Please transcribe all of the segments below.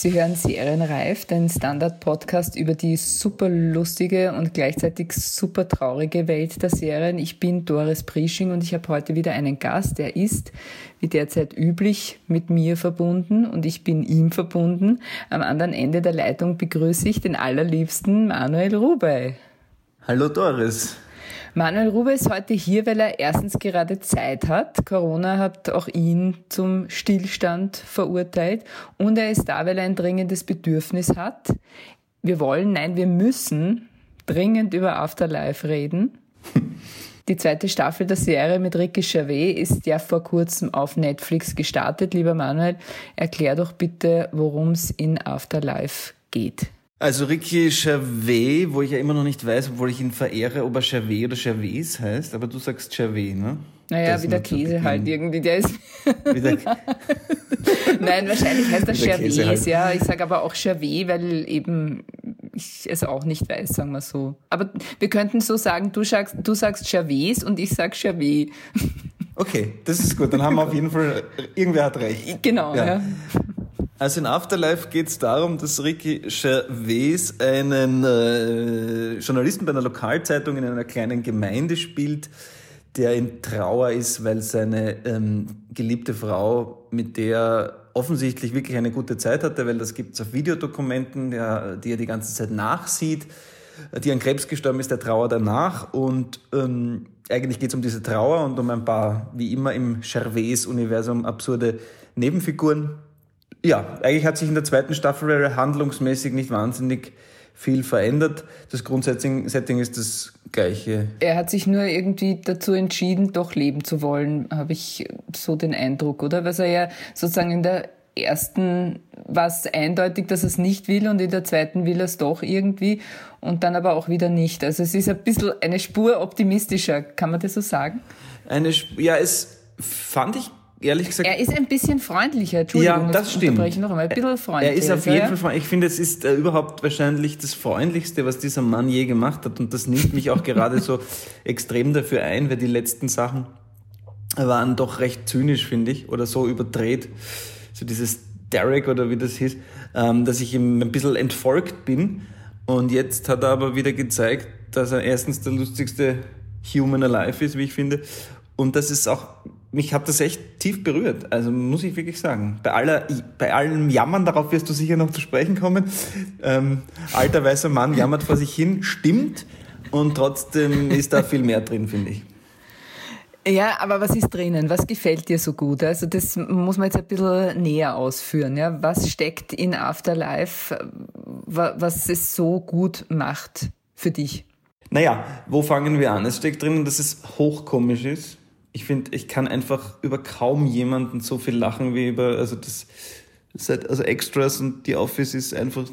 Sie hören Serienreif, den Standard-Podcast über die super lustige und gleichzeitig super traurige Welt der Serien. Ich bin Doris Prisching und ich habe heute wieder einen Gast, der ist, wie derzeit üblich, mit mir verbunden und ich bin ihm verbunden. Am anderen Ende der Leitung begrüße ich den allerliebsten Manuel Rubey. Hallo Doris. Manuel Rube ist heute hier, weil er erstens gerade Zeit hat. Corona hat auch ihn zum Stillstand verurteilt. Und er ist da, weil er ein dringendes Bedürfnis hat. Wir wollen, nein, wir müssen dringend über Afterlife reden. Die zweite Staffel der Serie mit Ricky Gervais ist ja vor kurzem auf Netflix gestartet. Lieber Manuel, erklär doch bitte, worum es in Afterlife geht. Also Ricky Gervais, wo ich ja immer noch nicht weiß, obwohl ich ihn verehre, ob er Gervais oder Gervais heißt, aber du sagst Gervais, ne? Naja, wie der Käse halt irgendwie, der ist. Der Nein, wahrscheinlich heißt er Gervais, halt. ja. Ich sage aber auch Gervais, weil eben ich es auch nicht weiß, sagen wir so. Aber wir könnten so sagen, du sagst, du sagst Gervais und ich sag Gervais. Okay, das ist gut. Dann haben wir auf jeden Fall, irgendwer hat recht. Genau, ja. ja. Also in Afterlife geht es darum, dass Ricky Gervais einen äh, Journalisten bei einer Lokalzeitung in einer kleinen Gemeinde spielt, der in Trauer ist, weil seine ähm, geliebte Frau, mit der offensichtlich wirklich eine gute Zeit hatte, weil das gibt es auf Videodokumenten, der, die er die ganze Zeit nachsieht, die an Krebs gestorben ist, der Trauer danach. Und ähm, eigentlich geht es um diese Trauer und um ein paar, wie immer im Gervais-Universum, absurde Nebenfiguren ja, eigentlich hat sich in der zweiten Staffel handlungsmäßig nicht wahnsinnig viel verändert. Das Grundsetting ist das gleiche. Er hat sich nur irgendwie dazu entschieden, doch leben zu wollen, habe ich so den Eindruck, oder? Was er ja sozusagen in der ersten war es eindeutig, dass er es nicht will und in der zweiten will er es doch irgendwie und dann aber auch wieder nicht. Also es ist ein bisschen eine Spur optimistischer, kann man das so sagen? Eine, ja, es fand ich ehrlich gesagt. Er ist ein bisschen freundlicher, Entschuldigung. Ja, das stimmt. Ich noch einmal. Ein bisschen freundlicher. Er ist auf jeden Fall freundlich. Ich finde, es ist äh, überhaupt wahrscheinlich das Freundlichste, was dieser Mann je gemacht hat. Und das nimmt mich auch gerade so extrem dafür ein, weil die letzten Sachen waren doch recht zynisch, finde ich, oder so überdreht. So dieses Derek oder wie das hieß, ähm, dass ich ihm ein bisschen entfolgt bin. Und jetzt hat er aber wieder gezeigt, dass er erstens der lustigste Human alive ist, wie ich finde. Und das ist auch mich hat das echt tief berührt. Also muss ich wirklich sagen. Bei aller, bei allem Jammern, darauf wirst du sicher noch zu sprechen kommen. Ähm, alter weißer Mann jammert vor sich hin, stimmt. Und trotzdem ist da viel mehr drin, finde ich. Ja, aber was ist drinnen? Was gefällt dir so gut? Also das muss man jetzt ein bisschen näher ausführen. Ja? Was steckt in Afterlife, was es so gut macht für dich? Naja, wo fangen wir an? Es steckt drinnen, dass es hochkomisch ist ich finde, ich kann einfach über kaum jemanden so viel lachen wie über, also das, seit, also Extras und die Office ist einfach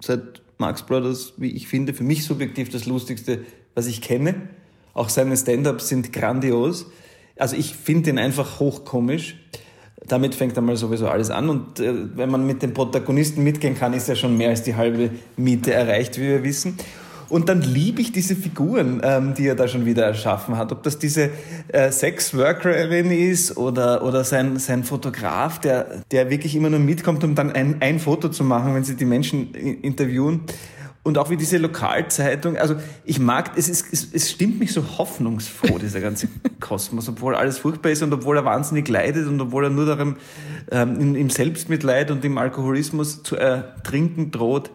seit Marx Brothers, wie ich finde, für mich subjektiv das Lustigste, was ich kenne. Auch seine Stand-ups sind grandios. Also ich finde ihn einfach hochkomisch. Damit fängt einmal sowieso alles an. Und äh, wenn man mit den Protagonisten mitgehen kann, ist ja schon mehr als die halbe Miete erreicht, wie wir wissen. Und dann liebe ich diese Figuren, ähm, die er da schon wieder erschaffen hat. Ob das diese äh, Sexworkerin ist oder, oder sein, sein Fotograf, der, der wirklich immer nur mitkommt, um dann ein, ein Foto zu machen, wenn sie die Menschen interviewen. Und auch wie diese Lokalzeitung, also ich mag, es, ist, es, es stimmt mich so hoffnungsfroh, dieser ganze Kosmos, obwohl alles furchtbar ist und obwohl er wahnsinnig leidet und obwohl er nur darum ähm, im Selbstmitleid und im Alkoholismus zu ertrinken droht,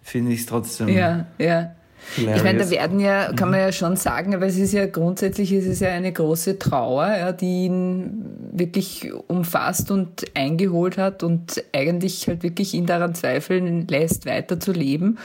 finde ich es trotzdem. Ja, ja. Hilarious. Ich meine, da werden ja, kann man ja schon sagen, aber es ist ja grundsätzlich ist es ja eine große Trauer, ja, die ihn wirklich umfasst und eingeholt hat und eigentlich halt wirklich ihn daran zweifeln lässt, weiter zu leben.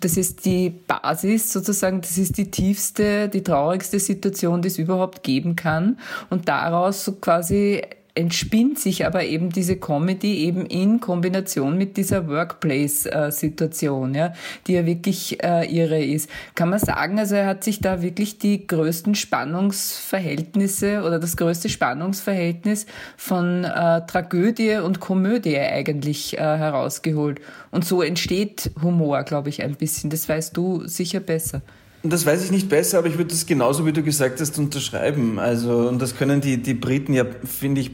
Das ist die Basis sozusagen, das ist die tiefste, die traurigste Situation, die es überhaupt geben kann. Und daraus so quasi entspinnt sich aber eben diese Comedy eben in Kombination mit dieser Workplace-Situation, ja, die ja wirklich äh, irre ist. Kann man sagen, also er hat sich da wirklich die größten Spannungsverhältnisse oder das größte Spannungsverhältnis von äh, Tragödie und Komödie eigentlich äh, herausgeholt. Und so entsteht Humor, glaube ich, ein bisschen. Das weißt du sicher besser. Das weiß ich nicht besser, aber ich würde das genauso, wie du gesagt hast, unterschreiben. Also, und das können die, die Briten ja, finde ich,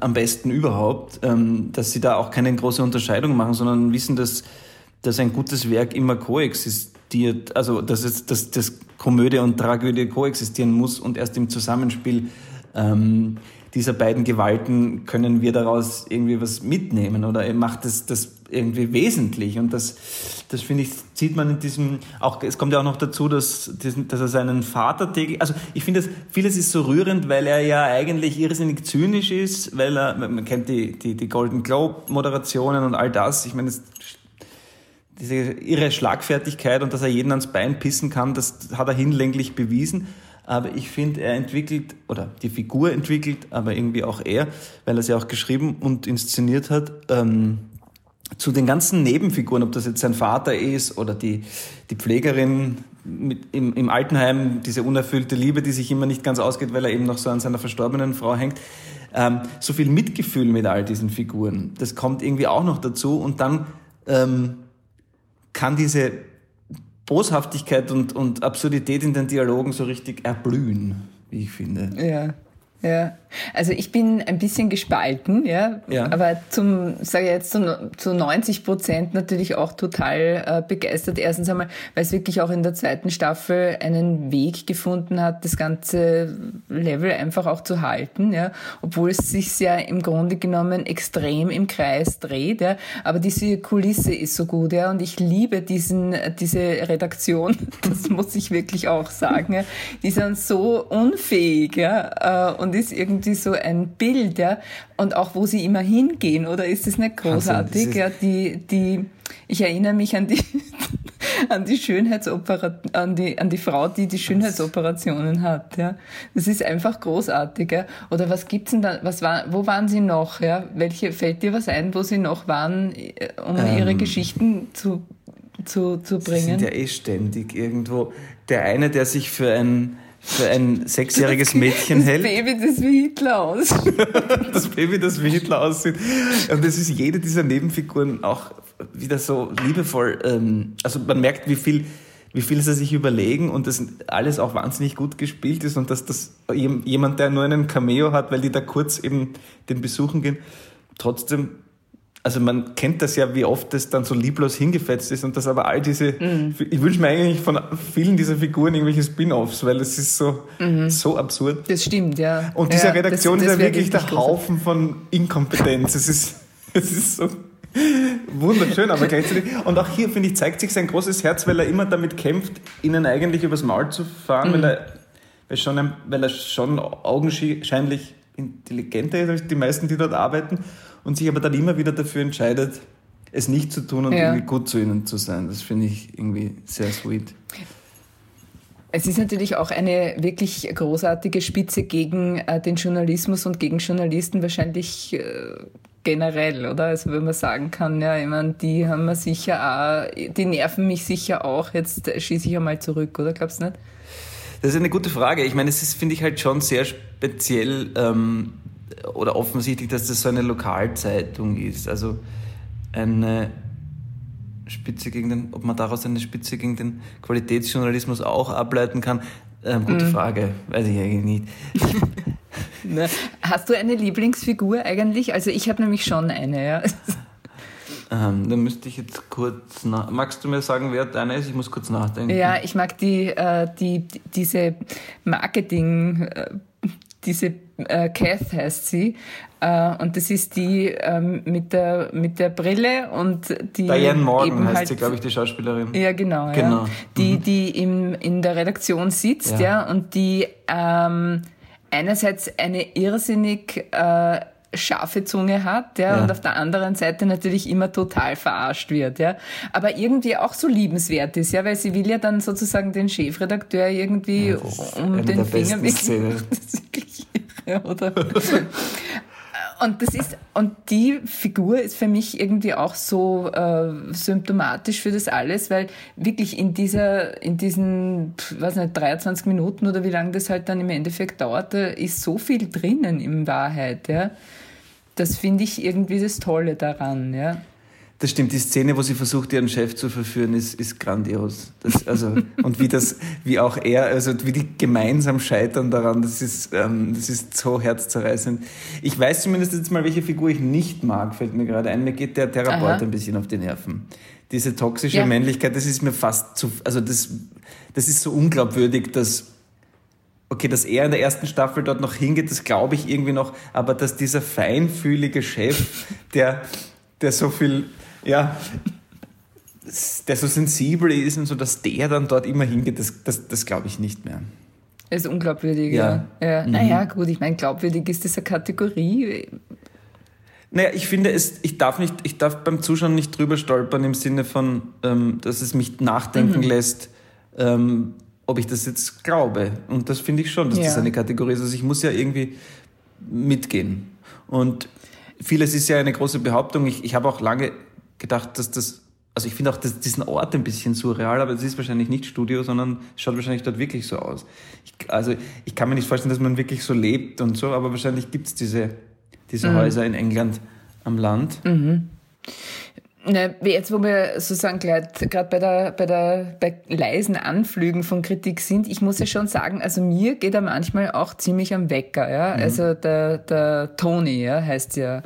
am besten überhaupt, ähm, dass sie da auch keine große Unterscheidung machen, sondern wissen, dass, dass ein gutes Werk immer koexistiert, also dass, es, dass, dass Komödie und Tragödie koexistieren muss und erst im Zusammenspiel ähm, dieser beiden Gewalten können wir daraus irgendwie was mitnehmen oder macht es das irgendwie wesentlich. Und das, das finde ich, sieht man in diesem, auch, es kommt ja auch noch dazu, dass, dass er seinen Vater täglich, also ich finde, das, vieles ist so rührend, weil er ja eigentlich irrsinnig zynisch ist, weil er, man kennt die, die, die Golden Globe Moderationen und all das, ich meine, das, diese irre Schlagfertigkeit und dass er jeden ans Bein pissen kann, das hat er hinlänglich bewiesen aber ich finde, er entwickelt, oder die Figur entwickelt, aber irgendwie auch er, weil er sie auch geschrieben und inszeniert hat, ähm, zu den ganzen Nebenfiguren, ob das jetzt sein Vater ist oder die, die Pflegerin mit, im, im Altenheim, diese unerfüllte Liebe, die sich immer nicht ganz ausgeht, weil er eben noch so an seiner verstorbenen Frau hängt. Ähm, so viel Mitgefühl mit all diesen Figuren, das kommt irgendwie auch noch dazu und dann ähm, kann diese Boshaftigkeit und, und Absurdität in den Dialogen so richtig erblühen, wie ich finde. Ja. Ja, also ich bin ein bisschen gespalten, ja, ja. aber zum, sage ich jetzt, zu, zu 90 Prozent natürlich auch total äh, begeistert. Erstens einmal, weil es wirklich auch in der zweiten Staffel einen Weg gefunden hat, das ganze Level einfach auch zu halten, ja, obwohl es sich ja im Grunde genommen extrem im Kreis dreht, ja, aber diese Kulisse ist so gut, ja, und ich liebe diesen, diese Redaktion, das muss ich wirklich auch sagen, ja, die sind so unfähig, ja, äh, und ist irgendwie so ein Bild, ja. Und auch wo sie immer hingehen, oder ist es nicht großartig? Also, ja, die, die, ich erinnere mich an die, an die Schönheitsopera, an die, an die Frau, die die Schönheitsoperationen hat, ja. Das ist einfach großartig, ja. Oder was gibt's denn da, was war, wo waren sie noch, ja? Welche, fällt dir was ein, wo sie noch waren, äh, um ähm, ihre Geschichten zu, zu, zu bringen? Sie sind ja eh ständig irgendwo. Der eine, der sich für ein, für ein sechsjähriges Mädchen das hält. Das Baby, das wie Hitler aussieht. das Baby, das wie Hitler aussieht. Und es ist jede dieser Nebenfiguren auch wieder so liebevoll. Ähm, also man merkt, wie viel, wie viel sie sich überlegen und das alles auch wahnsinnig gut gespielt ist und dass das jemand, der nur einen Cameo hat, weil die da kurz eben den besuchen gehen, trotzdem also man kennt das ja, wie oft das dann so lieblos hingefetzt ist und dass aber all diese, mhm. ich wünsche mir eigentlich von vielen dieser Figuren irgendwelche Spin-offs, weil es ist so, mhm. so absurd. Das stimmt, ja. Und diese ja, Redaktion das, das ist ja wirklich der Haufen von Inkompetenz. es ist, es ist so wunderschön, aber gleichzeitig, und auch hier, finde ich, zeigt sich sein großes Herz, weil er immer damit kämpft, ihnen eigentlich übers Maul zu fahren, mhm. weil, er, weil, schon, weil er schon augenscheinlich intelligenter ist als die meisten, die dort arbeiten und sich aber dann immer wieder dafür entscheidet, es nicht zu tun und ja. irgendwie gut zu ihnen zu sein. Das finde ich irgendwie sehr sweet. Es ist natürlich auch eine wirklich großartige Spitze gegen äh, den Journalismus und gegen Journalisten wahrscheinlich äh, generell, oder? Also wenn man sagen kann, ja, ich meine, die haben wir sicher auch, die nerven mich sicher auch, jetzt schieße ich einmal zurück, oder glaubst du nicht? Das ist eine gute Frage. Ich meine, es ist, finde ich, halt schon sehr speziell, ähm, oder offensichtlich, dass das so eine Lokalzeitung ist. Also eine Spitze gegen den, ob man daraus eine Spitze gegen den Qualitätsjournalismus auch ableiten kann. Ähm, gute mhm. Frage, weiß ich eigentlich nicht. Hast du eine Lieblingsfigur eigentlich? Also ich habe nämlich schon eine, ja. Ähm, dann müsste ich jetzt kurz nach. Magst du mir sagen, wer deine ist? Ich muss kurz nachdenken. Ja, ich mag die, äh, die, diese Marketing, äh, diese äh, Kath heißt sie. Äh, und das ist die ähm, mit, der, mit der Brille und die. Diane Morgan heißt halt, sie, glaube ich, die Schauspielerin. Ja, genau. genau. Ja. Die, mhm. die im, in der Redaktion sitzt, ja, ja und die ähm, einerseits eine irrsinnig äh, scharfe Zunge hat, ja, ja, und auf der anderen Seite natürlich immer total verarscht wird, ja, aber irgendwie auch so liebenswert ist, ja, weil sie will ja dann sozusagen den Chefredakteur irgendwie ja, um den Finger wickeln. Oder? und das ist und die Figur ist für mich irgendwie auch so äh, symptomatisch für das alles, weil wirklich in dieser in diesen was nicht 23 Minuten oder wie lange das halt dann im Endeffekt dauert, da ist so viel drinnen in Wahrheit, ja. Das finde ich irgendwie das Tolle daran, ja. Das stimmt, die Szene, wo sie versucht, ihren Chef zu verführen, ist, ist grandios. Das, also, und wie das, wie auch er, also wie die gemeinsam scheitern daran, das ist, ähm, das ist so herzzerreißend. Ich weiß zumindest jetzt mal, welche Figur ich nicht mag, fällt mir gerade ein. Mir geht der Therapeut Aha. ein bisschen auf die Nerven. Diese toxische ja. Männlichkeit, das ist mir fast zu, also das, das ist so unglaubwürdig, dass, okay, dass er in der ersten Staffel dort noch hingeht, das glaube ich irgendwie noch, aber dass dieser feinfühlige Chef, der, der so viel ja, der so sensibel ist und so, dass der dann dort immer hingeht, das, das, das glaube ich nicht mehr. Ist unglaubwürdig, ja. ja. ja. Mhm. Naja, gut, ich meine, glaubwürdig ist diese Kategorie. Naja, ich finde, es, ich, darf nicht, ich darf beim Zuschauen nicht drüber stolpern im Sinne von, ähm, dass es mich nachdenken mhm. lässt, ähm, ob ich das jetzt glaube. Und das finde ich schon, dass ja. das eine Kategorie ist. Also ich muss ja irgendwie mitgehen. Und vieles ist ja eine große Behauptung. Ich, ich habe auch lange gedacht, dass das, also ich finde auch das, diesen Ort ein bisschen surreal, aber es ist wahrscheinlich nicht Studio, sondern es schaut wahrscheinlich dort wirklich so aus. Ich, also ich kann mir nicht vorstellen, dass man wirklich so lebt und so, aber wahrscheinlich gibt es diese, diese mhm. Häuser in England am Land. Mhm. Ne, jetzt, wo wir sozusagen gerade bei der, bei der, bei leisen Anflügen von Kritik sind, ich muss ja schon sagen, also mir geht er manchmal auch ziemlich am Wecker, ja. Mhm. Also der, der Tony, ja, heißt ja.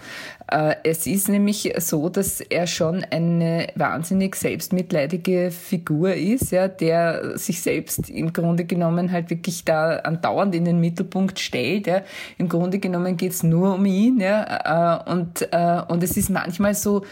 Äh, es ist nämlich so, dass er schon eine wahnsinnig selbstmitleidige Figur ist, ja, der sich selbst im Grunde genommen halt wirklich da andauernd in den Mittelpunkt stellt, ja. Im Grunde genommen geht's nur um ihn, ja. Äh, und, äh, und es ist manchmal so,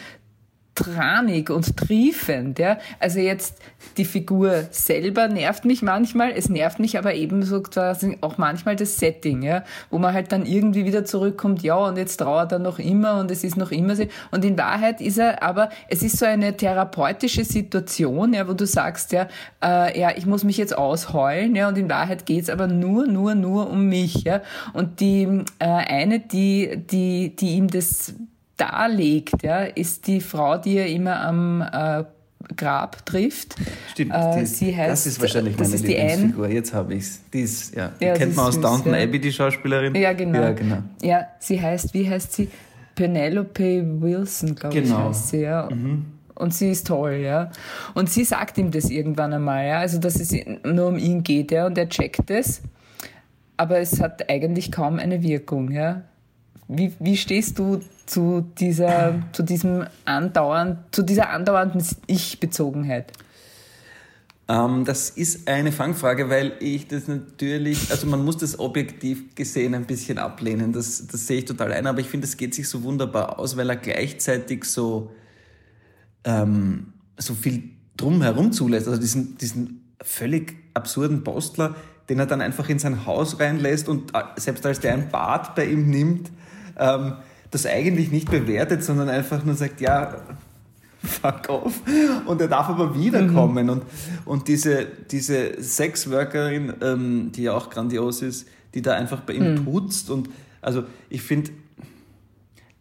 tranig und triefend. Ja? Also jetzt die Figur selber nervt mich manchmal, es nervt mich aber ebenso quasi auch manchmal das Setting, ja? wo man halt dann irgendwie wieder zurückkommt, ja und jetzt trauert er noch immer und es ist noch immer so. Und in Wahrheit ist er, aber es ist so eine therapeutische Situation, ja, wo du sagst, ja, äh, ja, ich muss mich jetzt ausheulen, ja, und in Wahrheit geht's aber nur, nur, nur um mich. Ja? Und die äh, eine, die, die, die ihm das darlegt, ja, ist die Frau, die er immer am äh, Grab trifft. Stimmt, äh, die, sie heißt, das ist wahrscheinlich meine Lieblingsfigur. Jetzt habe ich es. Die ist, ja, die ja, kennt man aus Downton ja. Abbey, die Schauspielerin. Ja genau. ja, genau. Ja, sie heißt, wie heißt sie? Penelope Wilson, glaube genau. ich, heißt sie. Ja. Mhm. Und sie ist toll, ja. Und sie sagt ihm das irgendwann einmal, ja, also dass es nur um ihn geht, ja, und er checkt es. Aber es hat eigentlich kaum eine Wirkung, ja. Wie, wie stehst du zu dieser, zu diesem andauernd, zu dieser andauernden Ich-Bezogenheit? Ähm, das ist eine Fangfrage, weil ich das natürlich, also man muss das objektiv gesehen ein bisschen ablehnen. Das, das sehe ich total ein, aber ich finde, es geht sich so wunderbar aus, weil er gleichzeitig so, ähm, so viel drumherum zulässt. Also diesen, diesen völlig absurden Postler, den er dann einfach in sein Haus reinlässt und äh, selbst als der ein Bad bei ihm nimmt, ähm, das eigentlich nicht bewertet, sondern einfach nur sagt, ja, fuck off. Und er darf aber wiederkommen. Mhm. Und, und diese, diese Sexworkerin, ähm, die ja auch grandios ist, die da einfach bei ihm mhm. putzt. Und also ich finde,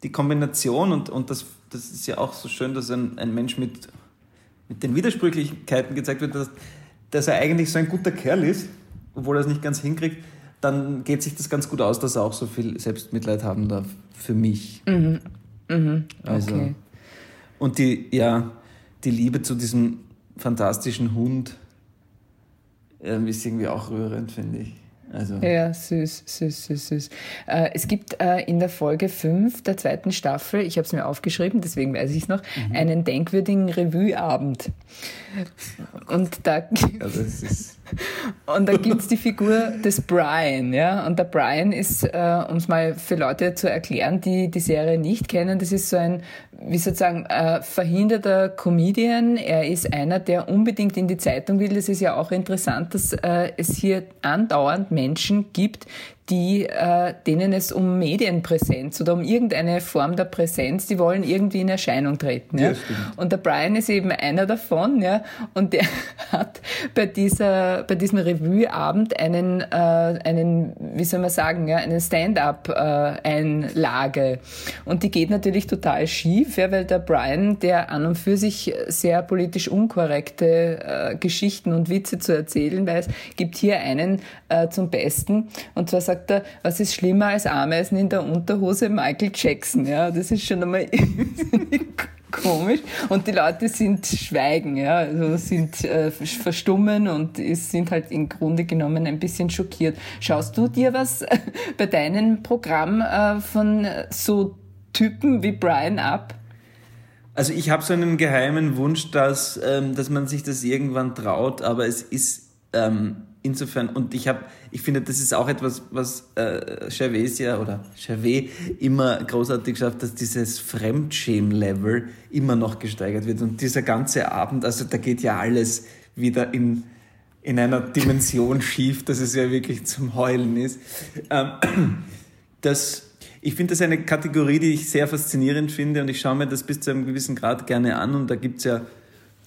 die Kombination, und, und das, das ist ja auch so schön, dass ein, ein Mensch mit, mit den Widersprüchlichkeiten gezeigt wird, dass, dass er eigentlich so ein guter Kerl ist, obwohl er es nicht ganz hinkriegt dann geht sich das ganz gut aus, dass er auch so viel Selbstmitleid haben darf für mich. Mhm. Mhm. Also, okay. Und die, ja, die Liebe zu diesem fantastischen Hund äh, ist irgendwie auch rührend, finde ich. Also. Ja, süß, süß, süß, süß. Äh, es gibt äh, in der Folge 5 der zweiten Staffel, ich habe es mir aufgeschrieben, deswegen weiß ich es noch, mhm. einen denkwürdigen Revueabend. Und da, also und da gibt's die Figur des Brian. Ja? Und der Brian ist, äh, um es mal für Leute zu erklären, die die Serie nicht kennen, das ist so ein, wie sozusagen, äh, verhinderter Comedian. Er ist einer, der unbedingt in die Zeitung will. Das ist ja auch interessant, dass äh, es hier andauernd Menschen gibt, die, äh, denen es um Medienpräsenz oder um irgendeine Form der Präsenz, die wollen irgendwie in Erscheinung treten. Ja? ja und der Brian ist eben einer davon, ja, und der hat bei dieser, bei diesem Revue-Abend einen, äh, einen, wie soll man sagen, ja, einen Stand-up-Einlage. Äh, und die geht natürlich total schief, ja, weil der Brian, der an und für sich sehr politisch unkorrekte äh, Geschichten und Witze zu erzählen weiß, gibt hier einen äh, zum Besten. Und zwar sagt sagt er, was ist schlimmer als Ameisen in der Unterhose? Michael Jackson. Ja, das ist schon einmal komisch. Und die Leute sind schweigen, ja, also sind äh, verstummen und sind halt im Grunde genommen ein bisschen schockiert. Schaust du dir was bei deinem Programm äh, von so Typen wie Brian ab? Also ich habe so einen geheimen Wunsch, dass, ähm, dass man sich das irgendwann traut, aber es ist ähm, insofern, und ich habe, ich finde, das ist auch etwas, was äh, Chavez ja oder Chavez immer großartig schafft, dass dieses Fremdschäm-Level immer noch gesteigert wird. Und dieser ganze Abend, also da geht ja alles wieder in, in einer Dimension schief, dass es ja wirklich zum Heulen ist. Ähm, das ich finde das eine Kategorie, die ich sehr faszinierend finde und ich schaue mir das bis zu einem gewissen Grad gerne an und da gibt es ja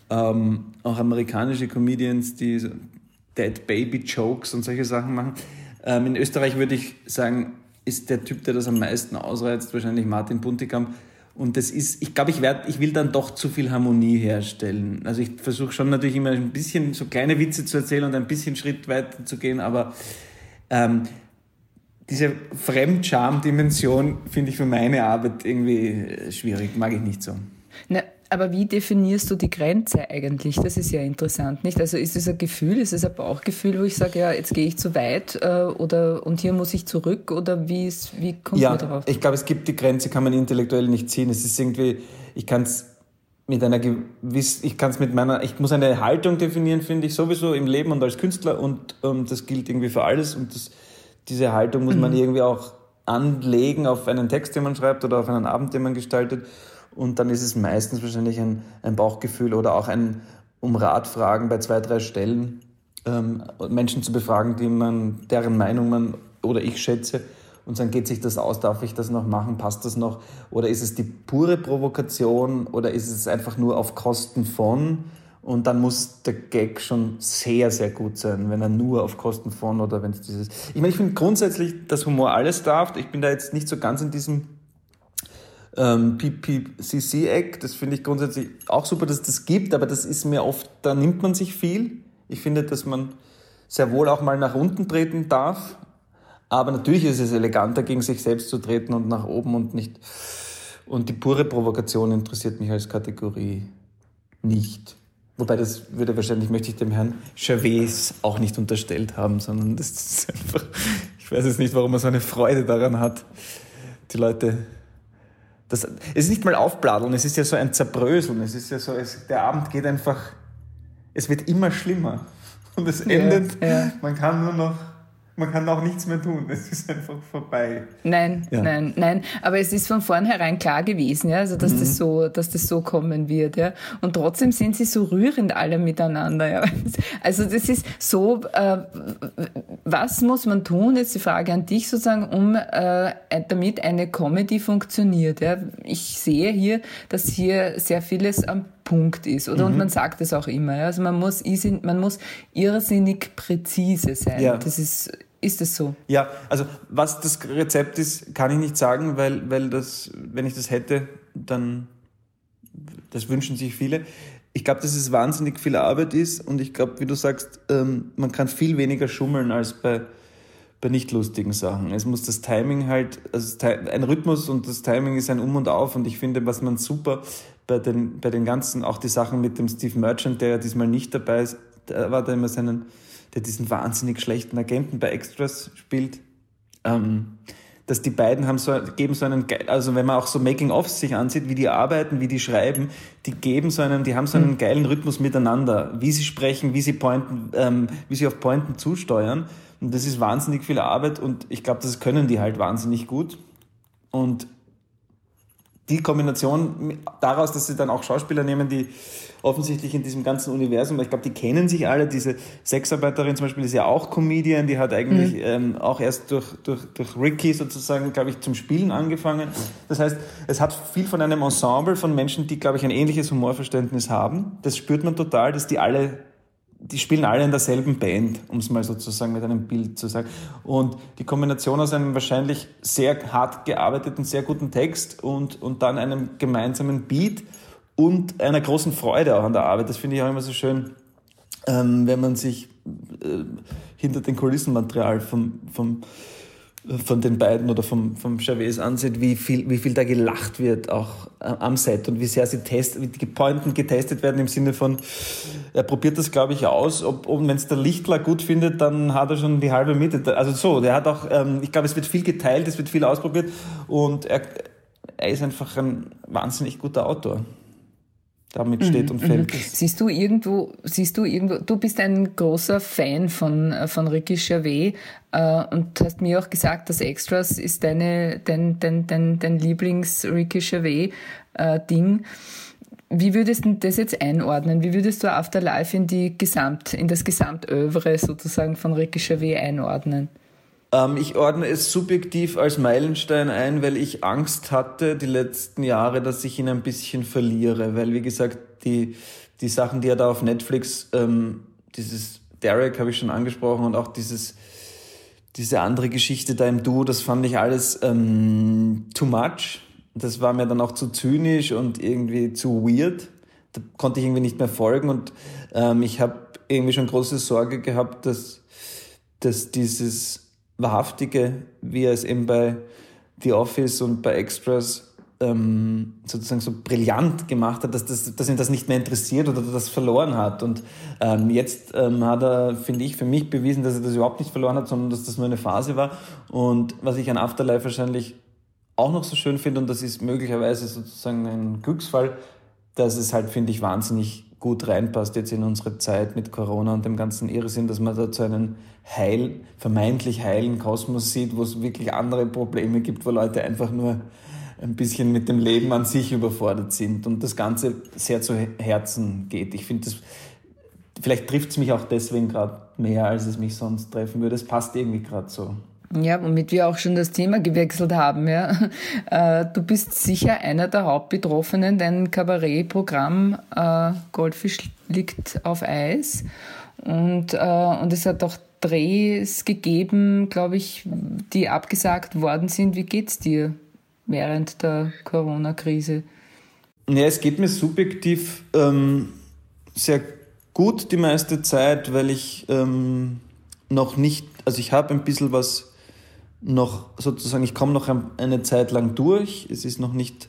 ähm, auch amerikanische Comedians, die Dead Baby Jokes und solche Sachen machen. Ähm, in Österreich würde ich sagen, ist der Typ, der das am meisten ausreizt, wahrscheinlich Martin Buntigam. Und das ist, ich glaube, ich, ich will dann doch zu viel Harmonie herstellen. Also ich versuche schon natürlich immer ein bisschen so kleine Witze zu erzählen und ein bisschen Schritt weiter zu gehen, aber ähm, diese Fremdscham-Dimension finde ich für meine Arbeit irgendwie äh, schwierig, mag ich nicht so. Na, aber wie definierst du die Grenze eigentlich? Das ist ja interessant, nicht? Also ist es ein Gefühl, ist es ein Bauchgefühl, wo ich sage, ja, jetzt gehe ich zu weit äh, oder und hier muss ich zurück oder wie, ist, wie kommt ja, man darauf? Ich glaube, es gibt die Grenze, kann man intellektuell nicht ziehen. Es ist irgendwie, ich kann es mit einer gewiss, ich kann es mit meiner, ich muss eine Haltung definieren, finde ich sowieso im Leben und als Künstler und ähm, das gilt irgendwie für alles und das diese Haltung muss man mhm. irgendwie auch anlegen auf einen Text, den man schreibt oder auf einen Abend, den man gestaltet. Und dann ist es meistens wahrscheinlich ein, ein Bauchgefühl oder auch ein um Rat fragen bei zwei, drei Stellen, ähm, Menschen zu befragen, die man, deren Meinung man oder ich schätze. Und dann geht sich das aus, darf ich das noch machen, passt das noch? Oder ist es die pure Provokation oder ist es einfach nur auf Kosten von? Und dann muss der Gag schon sehr, sehr gut sein, wenn er nur auf Kosten von oder wenn es dieses. Ich meine, ich finde grundsätzlich, dass Humor alles darf. Ich bin da jetzt nicht so ganz in diesem ähm, PPCC-Eck. Das finde ich grundsätzlich auch super, dass das gibt, aber das ist mir oft, da nimmt man sich viel. Ich finde, dass man sehr wohl auch mal nach unten treten darf. Aber natürlich ist es eleganter, gegen sich selbst zu treten und nach oben und nicht. Und die pure Provokation interessiert mich als Kategorie nicht. Wobei das würde wahrscheinlich, möchte ich dem Herrn Chavez auch nicht unterstellt haben, sondern das ist einfach, ich weiß jetzt nicht, warum er so eine Freude daran hat, die Leute, das, es ist nicht mal aufbladeln, es ist ja so ein Zerbröseln, es ist ja so, es, der Abend geht einfach, es wird immer schlimmer und es endet, ja, ja. man kann nur noch man kann auch nichts mehr tun. Es ist einfach vorbei. Nein, ja. nein, nein. Aber es ist von vornherein klar gewesen, ja, also dass mhm. das so, dass das so kommen wird, ja. Und trotzdem sind sie so rührend alle miteinander, ja. Also das ist so, äh, was muss man tun? Jetzt die Frage an dich sozusagen, um äh, damit eine Comedy funktioniert. Ja. Ich sehe hier, dass hier sehr vieles am Punkt ist, oder? Mhm. Und man sagt es auch immer. Ja? Also man muss, man muss irrsinnig präzise sein. Ja. Das ist ist es so? Ja, also was das Rezept ist, kann ich nicht sagen, weil, weil das, wenn ich das hätte, dann, das wünschen sich viele. Ich glaube, dass es wahnsinnig viel Arbeit ist und ich glaube, wie du sagst, ähm, man kann viel weniger schummeln als bei, bei nicht lustigen Sachen. Es muss das Timing halt, also ein Rhythmus und das Timing ist ein Um und Auf und ich finde, was man super bei den, bei den ganzen, auch die Sachen mit dem Steve Merchant, der ja diesmal nicht dabei ist, der war da immer seinen der diesen wahnsinnig schlechten Agenten bei Extras spielt, ähm, dass die beiden haben so, geben so einen, also wenn man auch so Making-ofs sich ansieht, wie die arbeiten, wie die schreiben, die geben so einen, die haben so einen mhm. geilen Rhythmus miteinander, wie sie sprechen, wie sie Pointen, ähm, wie sie auf Pointen zusteuern. Und das ist wahnsinnig viel Arbeit und ich glaube, das können die halt wahnsinnig gut. Und die Kombination daraus, dass sie dann auch Schauspieler nehmen, die offensichtlich in diesem ganzen Universum, ich glaube, die kennen sich alle. Diese Sexarbeiterin zum Beispiel ist ja auch Comedian, die hat eigentlich mhm. ähm, auch erst durch, durch, durch Ricky sozusagen, glaube ich, zum Spielen angefangen. Das heißt, es hat viel von einem Ensemble von Menschen, die, glaube ich, ein ähnliches Humorverständnis haben. Das spürt man total, dass die alle die spielen alle in derselben Band, um es mal sozusagen mit einem Bild zu sagen. Und die Kombination aus einem wahrscheinlich sehr hart gearbeiteten, sehr guten Text und, und dann einem gemeinsamen Beat und einer großen Freude auch an der Arbeit. Das finde ich auch immer so schön, ähm, wenn man sich äh, hinter den Kulissenmaterial vom, vom, von den beiden oder vom, vom Chavez ansieht, wie viel, wie viel da gelacht wird auch äh, am Set und wie sehr sie test, wie die Pointen getestet werden im Sinne von, er probiert das glaube ich aus, ob, und wenn es der Lichtler gut findet, dann hat er schon die halbe Miete. Also so, der hat auch, ähm, ich glaube, es wird viel geteilt, es wird viel ausprobiert und er, er ist einfach ein wahnsinnig guter Autor damit steht und mhm, fällt. Mhm. Siehst du irgendwo, siehst du irgendwo, du bist ein großer Fan von, von Ricky Gervais äh, und hast mir auch gesagt, dass Extras ist deine, dein, dein, dein, dein Lieblings-Ricky Gervais-Ding. Äh, Wie würdest du das jetzt einordnen? Wie würdest du Afterlife in die Gesamt, in das Gesamtövre sozusagen von Ricky Gervais einordnen? Ähm, ich ordne es subjektiv als Meilenstein ein, weil ich Angst hatte die letzten Jahre, dass ich ihn ein bisschen verliere. Weil, wie gesagt, die, die Sachen, die er da auf Netflix, ähm, dieses Derek habe ich schon angesprochen und auch dieses, diese andere Geschichte da im Duo, das fand ich alles ähm, too much. Das war mir dann auch zu zynisch und irgendwie zu weird. Da konnte ich irgendwie nicht mehr folgen und ähm, ich habe irgendwie schon große Sorge gehabt, dass, dass dieses Wahrhaftige, wie er es eben bei The Office und bei Extras ähm, sozusagen so brillant gemacht hat, dass, das, dass ihn das nicht mehr interessiert oder das verloren hat. Und ähm, jetzt ähm, hat er, finde ich, für mich bewiesen, dass er das überhaupt nicht verloren hat, sondern dass das nur eine Phase war. Und was ich an Afterlife wahrscheinlich auch noch so schön finde, und das ist möglicherweise sozusagen ein Glücksfall, dass es halt, finde ich, wahnsinnig gut reinpasst jetzt in unsere Zeit mit Corona und dem ganzen Irrsinn, dass man da zu einem heil, vermeintlich heilen Kosmos sieht, wo es wirklich andere Probleme gibt, wo Leute einfach nur ein bisschen mit dem Leben an sich überfordert sind und das Ganze sehr zu Herzen geht. Ich finde vielleicht trifft es mich auch deswegen gerade mehr, als es mich sonst treffen würde. Es passt irgendwie gerade so. Ja, womit wir auch schon das Thema gewechselt haben. Ja. Äh, du bist sicher einer der Hauptbetroffenen. Dein Kabarettprogramm äh, Goldfisch liegt auf Eis. Und, äh, und es hat auch Drehs gegeben, glaube ich, die abgesagt worden sind. Wie geht's dir während der Corona-Krise? Ja, es geht mir subjektiv ähm, sehr gut die meiste Zeit, weil ich ähm, noch nicht, also ich habe ein bisschen was noch sozusagen, ich komme noch eine Zeit lang durch. Es ist noch nicht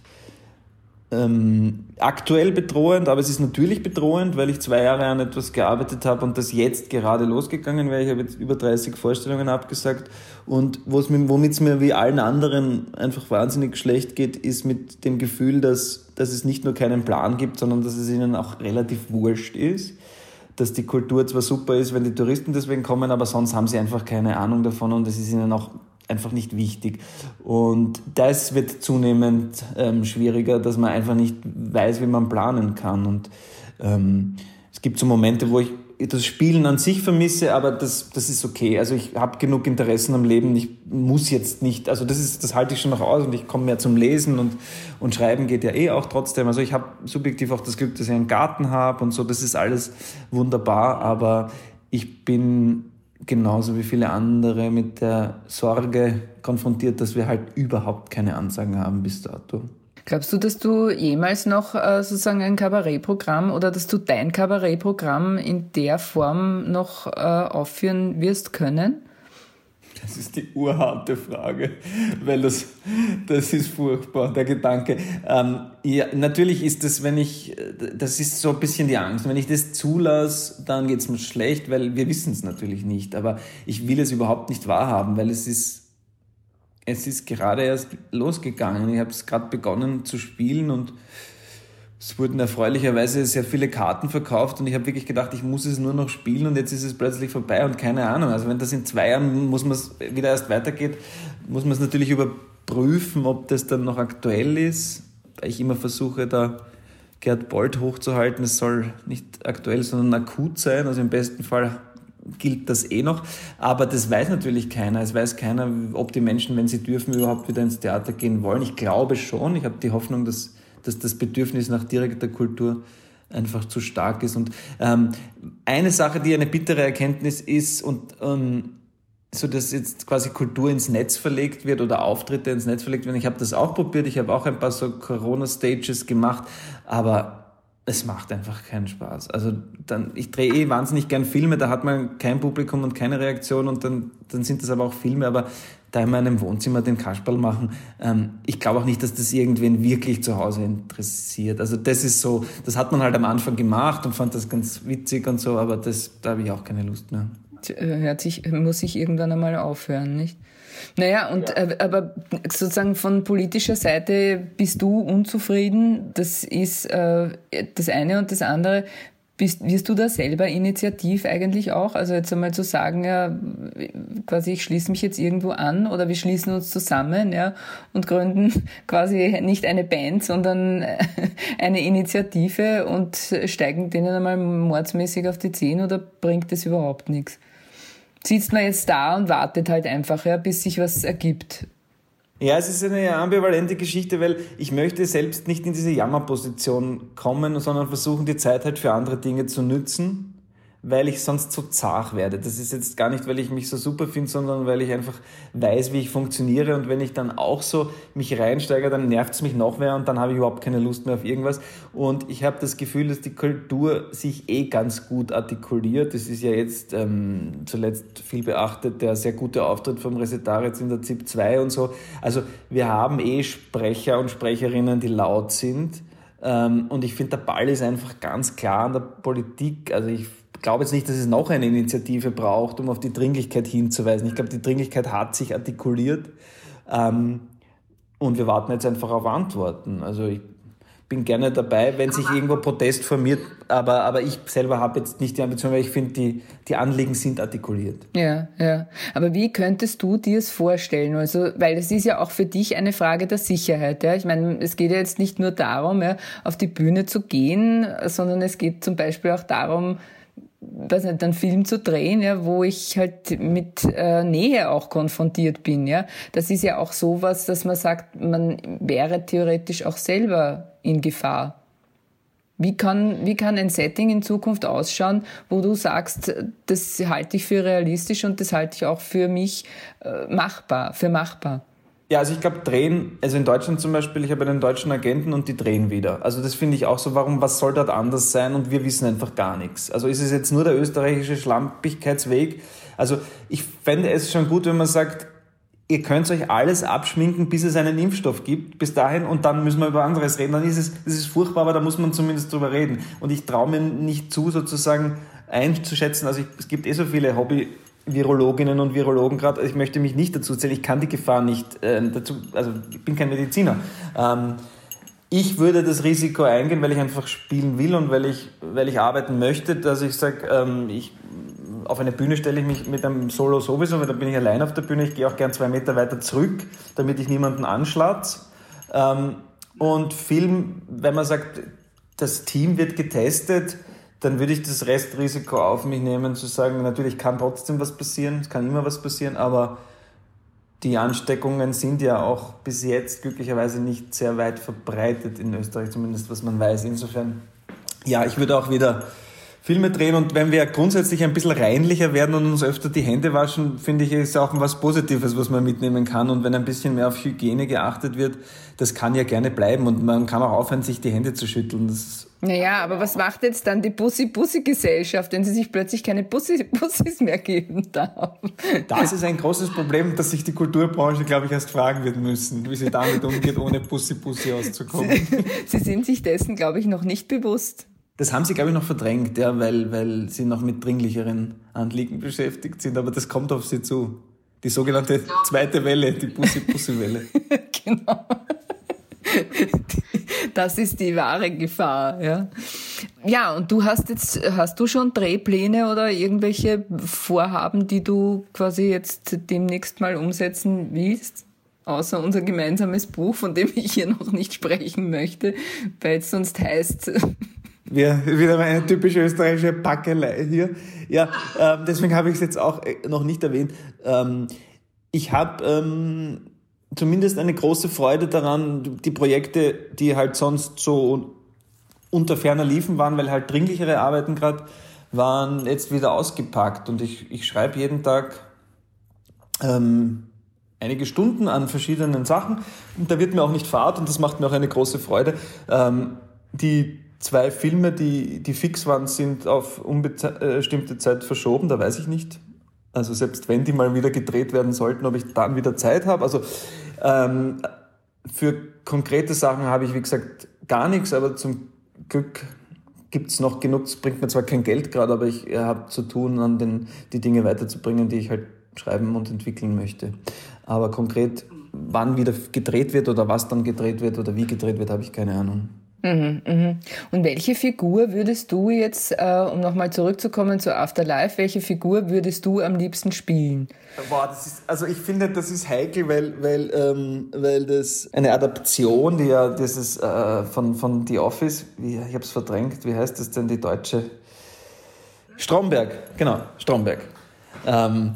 ähm, aktuell bedrohend, aber es ist natürlich bedrohend, weil ich zwei Jahre an etwas gearbeitet habe und das jetzt gerade losgegangen wäre. Ich habe jetzt über 30 Vorstellungen abgesagt und womit es mir wie allen anderen einfach wahnsinnig schlecht geht, ist mit dem Gefühl, dass, dass es nicht nur keinen Plan gibt, sondern dass es ihnen auch relativ wurscht ist dass die Kultur zwar super ist, wenn die Touristen deswegen kommen, aber sonst haben sie einfach keine Ahnung davon und es ist ihnen auch einfach nicht wichtig. Und das wird zunehmend ähm, schwieriger, dass man einfach nicht weiß, wie man planen kann. Und ähm, es gibt so Momente, wo ich das Spielen an sich vermisse, aber das, das ist okay. Also ich habe genug Interessen am Leben. Ich muss jetzt nicht, also das ist, das halte ich schon noch aus und ich komme mehr zum Lesen und, und Schreiben geht ja eh auch trotzdem. Also ich habe subjektiv auch das Glück, dass ich einen Garten habe und so. Das ist alles wunderbar, aber ich bin genauso wie viele andere mit der Sorge konfrontiert, dass wir halt überhaupt keine Ansagen haben bis dato. Glaubst du, dass du jemals noch äh, sozusagen ein Kabarettprogramm oder dass du dein Kabarettprogramm in der Form noch äh, aufführen wirst können? Das ist die urharte Frage, weil das, das ist furchtbar, der Gedanke. Ähm, ja, natürlich ist das, wenn ich, das ist so ein bisschen die Angst. Wenn ich das zulasse, dann geht es mir schlecht, weil wir wissen es natürlich nicht. Aber ich will es überhaupt nicht wahrhaben, weil es ist, es ist gerade erst losgegangen. Ich habe es gerade begonnen zu spielen und es wurden erfreulicherweise sehr viele Karten verkauft und ich habe wirklich gedacht, ich muss es nur noch spielen und jetzt ist es plötzlich vorbei und keine Ahnung. Also wenn das in zwei Jahren muss man wieder erst weitergeht, muss man es natürlich überprüfen, ob das dann noch aktuell ist. Ich immer versuche, da Gerd Bolt hochzuhalten. Es soll nicht aktuell, sondern akut sein. Also im besten Fall gilt das eh noch. Aber das weiß natürlich keiner. Es weiß keiner, ob die Menschen, wenn sie dürfen, überhaupt wieder ins Theater gehen wollen. Ich glaube schon. Ich habe die Hoffnung, dass dass das Bedürfnis nach direkter Kultur einfach zu stark ist. Und ähm, eine Sache, die eine bittere Erkenntnis ist und ähm, so dass jetzt quasi Kultur ins Netz verlegt wird oder Auftritte ins Netz verlegt werden. Ich habe das auch probiert, ich habe auch ein paar so Corona-Stages gemacht, aber es macht einfach keinen Spaß. Also dann, ich drehe eh wahnsinnig gern Filme, da hat man kein Publikum und keine Reaktion und dann, dann sind das aber auch Filme, aber da in meinem Wohnzimmer den Kasperl machen. Ähm, ich glaube auch nicht, dass das irgendwen wirklich zu Hause interessiert. Also das ist so, das hat man halt am Anfang gemacht und fand das ganz witzig und so, aber das, da habe ich auch keine Lust mehr. Hört sich, muss ich irgendwann einmal aufhören, nicht? Naja, und ja. äh, aber sozusagen von politischer Seite bist du unzufrieden. Das ist äh, das eine und das andere. Bist, wirst du da selber initiativ eigentlich auch? Also jetzt einmal zu sagen, ja, quasi ich schließe mich jetzt irgendwo an oder wir schließen uns zusammen, ja, und gründen quasi nicht eine Band, sondern eine Initiative und steigen denen einmal mordsmäßig auf die Zehen oder bringt das überhaupt nichts? Sitzt man jetzt da und wartet halt einfach, ja, bis sich was ergibt? Ja, es ist eine ambivalente Geschichte, weil ich möchte selbst nicht in diese Jammerposition kommen, sondern versuchen, die Zeit halt für andere Dinge zu nützen weil ich sonst so zart werde. Das ist jetzt gar nicht, weil ich mich so super finde, sondern weil ich einfach weiß, wie ich funktioniere und wenn ich dann auch so mich reinsteige, dann nervt es mich noch mehr und dann habe ich überhaupt keine Lust mehr auf irgendwas. Und ich habe das Gefühl, dass die Kultur sich eh ganz gut artikuliert. Das ist ja jetzt ähm, zuletzt viel beachtet, der sehr gute Auftritt vom Resetaritz in der ZIP 2 und so. Also wir haben eh Sprecher und Sprecherinnen, die laut sind. Ähm, und ich finde, der Ball ist einfach ganz klar an der Politik. Also ich glaube jetzt nicht, dass es noch eine Initiative braucht, um auf die Dringlichkeit hinzuweisen. Ich glaube, die Dringlichkeit hat sich artikuliert ähm, und wir warten jetzt einfach auf Antworten. Also ich bin gerne dabei, wenn sich irgendwo Protest formiert, aber, aber ich selber habe jetzt nicht die Ambition, weil ich finde, die, die Anliegen sind artikuliert. Ja, ja. Aber wie könntest du dir es vorstellen? Also, weil es ist ja auch für dich eine Frage der Sicherheit. Ja? Ich meine, es geht ja jetzt nicht nur darum, ja, auf die Bühne zu gehen, sondern es geht zum Beispiel auch darum, weiß nicht, einen Film zu drehen, ja, wo ich halt mit äh, Nähe auch konfrontiert bin, ja. Das ist ja auch sowas, dass man sagt, man wäre theoretisch auch selber in Gefahr. Wie kann, wie kann ein Setting in Zukunft ausschauen, wo du sagst, das halte ich für realistisch und das halte ich auch für mich äh, machbar, für machbar? Ja, also ich glaube, drehen, also in Deutschland zum Beispiel, ich habe einen deutschen Agenten und die drehen wieder. Also das finde ich auch so, warum, was soll dort anders sein und wir wissen einfach gar nichts. Also ist es jetzt nur der österreichische Schlampigkeitsweg? Also ich fände es schon gut, wenn man sagt, ihr könnt euch alles abschminken, bis es einen Impfstoff gibt, bis dahin, und dann müssen wir über anderes reden. Dann ist es, das ist furchtbar, aber da muss man zumindest drüber reden. Und ich traue mir nicht zu, sozusagen einzuschätzen, also ich, es gibt eh so viele Hobby, Virologinnen und Virologen gerade, ich möchte mich nicht dazu zählen, ich kann die Gefahr nicht äh, dazu, also ich bin kein Mediziner. Ähm, ich würde das Risiko eingehen, weil ich einfach spielen will und weil ich, weil ich arbeiten möchte, dass ich sage, ähm, auf eine Bühne stelle ich mich mit einem Solo sowieso, weil da bin ich allein auf der Bühne, ich gehe auch gern zwei Meter weiter zurück, damit ich niemanden anschlatze. Ähm, und Film, wenn man sagt, das Team wird getestet, dann würde ich das Restrisiko auf mich nehmen, zu sagen, natürlich kann trotzdem was passieren, es kann immer was passieren, aber die Ansteckungen sind ja auch bis jetzt glücklicherweise nicht sehr weit verbreitet in Österreich, zumindest was man weiß. Insofern, ja, ich würde auch wieder Filme drehen und wenn wir grundsätzlich ein bisschen reinlicher werden und uns öfter die Hände waschen, finde ich, ist auch was Positives, was man mitnehmen kann. Und wenn ein bisschen mehr auf Hygiene geachtet wird, das kann ja gerne bleiben und man kann auch aufhören, sich die Hände zu schütteln. Naja, aber was macht jetzt dann die Bussi-Bussi-Gesellschaft, wenn sie sich plötzlich keine Bussi-Bussis mehr geben darf? Das ist ein großes Problem, das sich die Kulturbranche, glaube ich, erst fragen wird müssen, wie sie damit umgeht, ohne Bussi-Bussi auszukommen. Sie sind sich dessen, glaube ich, noch nicht bewusst. Das haben sie, glaube ich, noch verdrängt, ja, weil, weil sie noch mit dringlicheren Anliegen beschäftigt sind, aber das kommt auf sie zu. Die sogenannte zweite Welle, die Bussi-Bussi-Welle. genau. Das ist die wahre Gefahr, ja. Ja, und du hast jetzt, hast du schon Drehpläne oder irgendwelche Vorhaben, die du quasi jetzt demnächst mal umsetzen willst? Außer unser gemeinsames Buch, von dem ich hier noch nicht sprechen möchte, weil es sonst heißt, wir, wieder eine typische österreichische Packelei hier. Ja, ähm, deswegen habe ich es jetzt auch äh, noch nicht erwähnt. Ähm, ich habe ähm, zumindest eine große Freude daran, die Projekte, die halt sonst so unter ferner liefen waren, weil halt dringlichere Arbeiten gerade waren, jetzt wieder ausgepackt. Und ich, ich schreibe jeden Tag ähm, einige Stunden an verschiedenen Sachen. Und da wird mir auch nicht fad und das macht mir auch eine große Freude. Ähm, die zwei Filme, die, die fix waren, sind auf unbestimmte Zeit verschoben, da weiß ich nicht, äh, Also selbst wenn die mal wieder gedreht werden sollten, ob ich dann wieder Zeit habe. Also ähm, für konkrete Sachen habe ich, wie gesagt, gar nichts, aber zum Glück gibt es noch genug. Es bringt mir zwar kein Geld gerade, aber ich habe zu tun, an den, die Dinge weiterzubringen, die ich halt schreiben und entwickeln möchte. Aber konkret, wann wieder gedreht wird oder was dann gedreht wird oder wie gedreht wird, habe ich keine Ahnung. Mhm, mhm. Und welche Figur würdest du jetzt, äh, um nochmal zurückzukommen zu Afterlife, welche Figur würdest du am liebsten spielen? Boah, das ist, also ich finde, das ist heikel, weil, weil, ähm, weil das eine Adaption, die ja dieses äh, von, von The Office, wie, ich habe es verdrängt, wie heißt das denn die deutsche? Stromberg, genau, Stromberg. Ähm,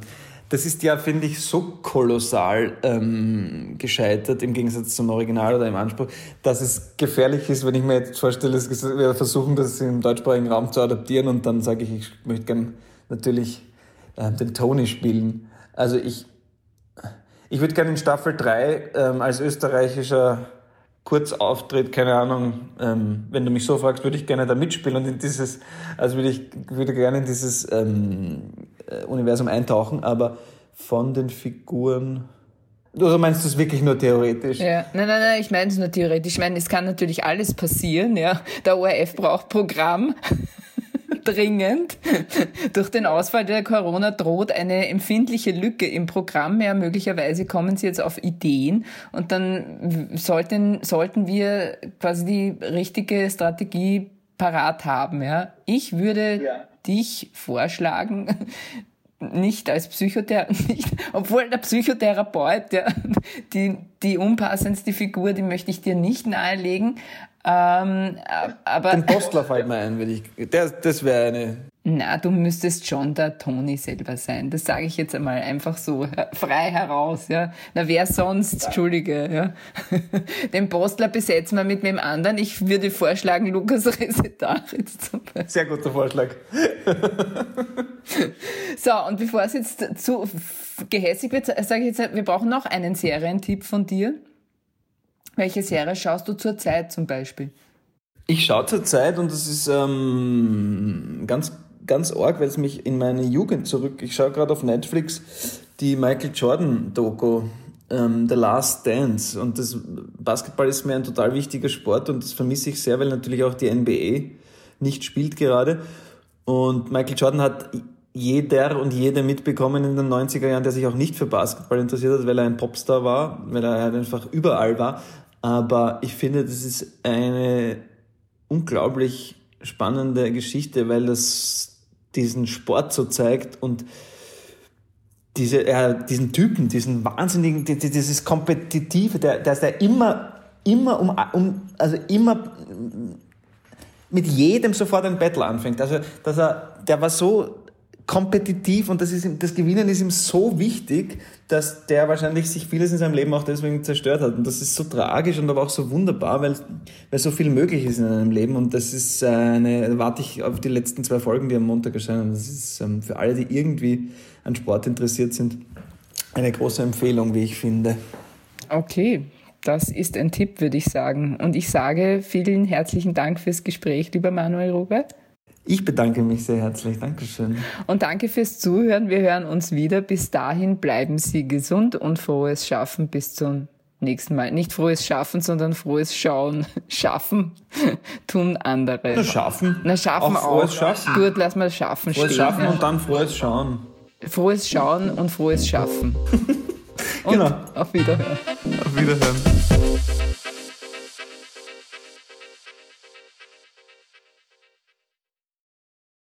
das ist ja, finde ich, so kolossal ähm, gescheitert im Gegensatz zum Original oder im Anspruch, dass es gefährlich ist, wenn ich mir jetzt vorstelle, wir versuchen, das im deutschsprachigen Raum zu adaptieren und dann sage ich, ich möchte gern natürlich äh, den Tony spielen. Also ich, ich würde gerne in Staffel 3 ähm, als österreichischer Kurzauftritt, keine Ahnung, ähm, wenn du mich so fragst, würde ich gerne da mitspielen und in dieses, also würde ich würde gerne in dieses ähm, äh, Universum eintauchen, aber von den Figuren. Oder meinst du es wirklich nur theoretisch? Ja, nein, nein, nein, ich meine es nur theoretisch. Ich meine, es kann natürlich alles passieren, ja. Der ORF braucht Programm. dringend. Durch den Ausfall der Corona droht eine empfindliche Lücke im Programm. Ja, möglicherweise kommen sie jetzt auf Ideen und dann sollten, sollten wir quasi die richtige Strategie parat haben. Ja. Ich würde ja. dich vorschlagen, nicht als Psychotherapeut, obwohl der Psychotherapeut, der, die, die unpassendste Figur, die möchte ich dir nicht nahelegen, ähm, aber Den Postler fällt mir ein, würde ich. Der, das wäre eine. Na, du müsstest schon der Toni selber sein. Das sage ich jetzt einmal einfach so frei heraus. Ja. Na, wer sonst? Ja. Entschuldige. Ja. Den Postler besetzen wir mit dem anderen. Ich würde vorschlagen, Lukas Resetaritz zum Beispiel. Sehr guter Vorschlag. so, und bevor es jetzt zu gehässig wird, sage ich jetzt, wir brauchen noch einen Serientipp von dir. Welche Serie schaust du zurzeit zum Beispiel? Ich schaue zurzeit und das ist ähm, ganz, ganz arg, weil es mich in meine Jugend zurück. Ich schaue gerade auf Netflix die Michael Jordan-Doku, ähm, The Last Dance. Und das Basketball ist mir ein total wichtiger Sport und das vermisse ich sehr, weil natürlich auch die NBA nicht spielt gerade. Und Michael Jordan hat jeder und jede mitbekommen in den 90er Jahren, der sich auch nicht für Basketball interessiert hat, weil er ein Popstar war, weil er halt einfach überall war. Aber ich finde, das ist eine unglaublich spannende Geschichte, weil das diesen Sport so zeigt und diese, äh, diesen Typen, diesen wahnsinnigen, dieses Kompetitive, der, dass der immer, immer um, um, also immer mit jedem sofort ein Battle anfängt. Also, dass er, der war so kompetitiv und das, ist, das Gewinnen ist ihm so wichtig, dass der wahrscheinlich sich vieles in seinem Leben auch deswegen zerstört hat. Und das ist so tragisch und aber auch so wunderbar, weil, weil so viel möglich ist in einem Leben. Und das ist eine, warte ich auf die letzten zwei Folgen, die am Montag erscheinen. Das ist ähm, für alle, die irgendwie an Sport interessiert sind, eine große Empfehlung, wie ich finde. Okay, das ist ein Tipp, würde ich sagen. Und ich sage vielen herzlichen Dank fürs Gespräch, lieber Manuel Robert. Ich bedanke mich sehr herzlich. Dankeschön. Und danke fürs Zuhören. Wir hören uns wieder. Bis dahin bleiben Sie gesund und frohes Schaffen bis zum nächsten Mal. Nicht frohes Schaffen, sondern frohes Schauen. Schaffen tun andere. Na, schaffen. Na, schaffen auch. Frohes Schaffen. Gut, lass mal schaffen frohes stehen. Frohes Schaffen und dann frohes Schauen. Frohes Schauen und frohes Schaffen. genau. auf Wiederhören. Auf Wiederhören.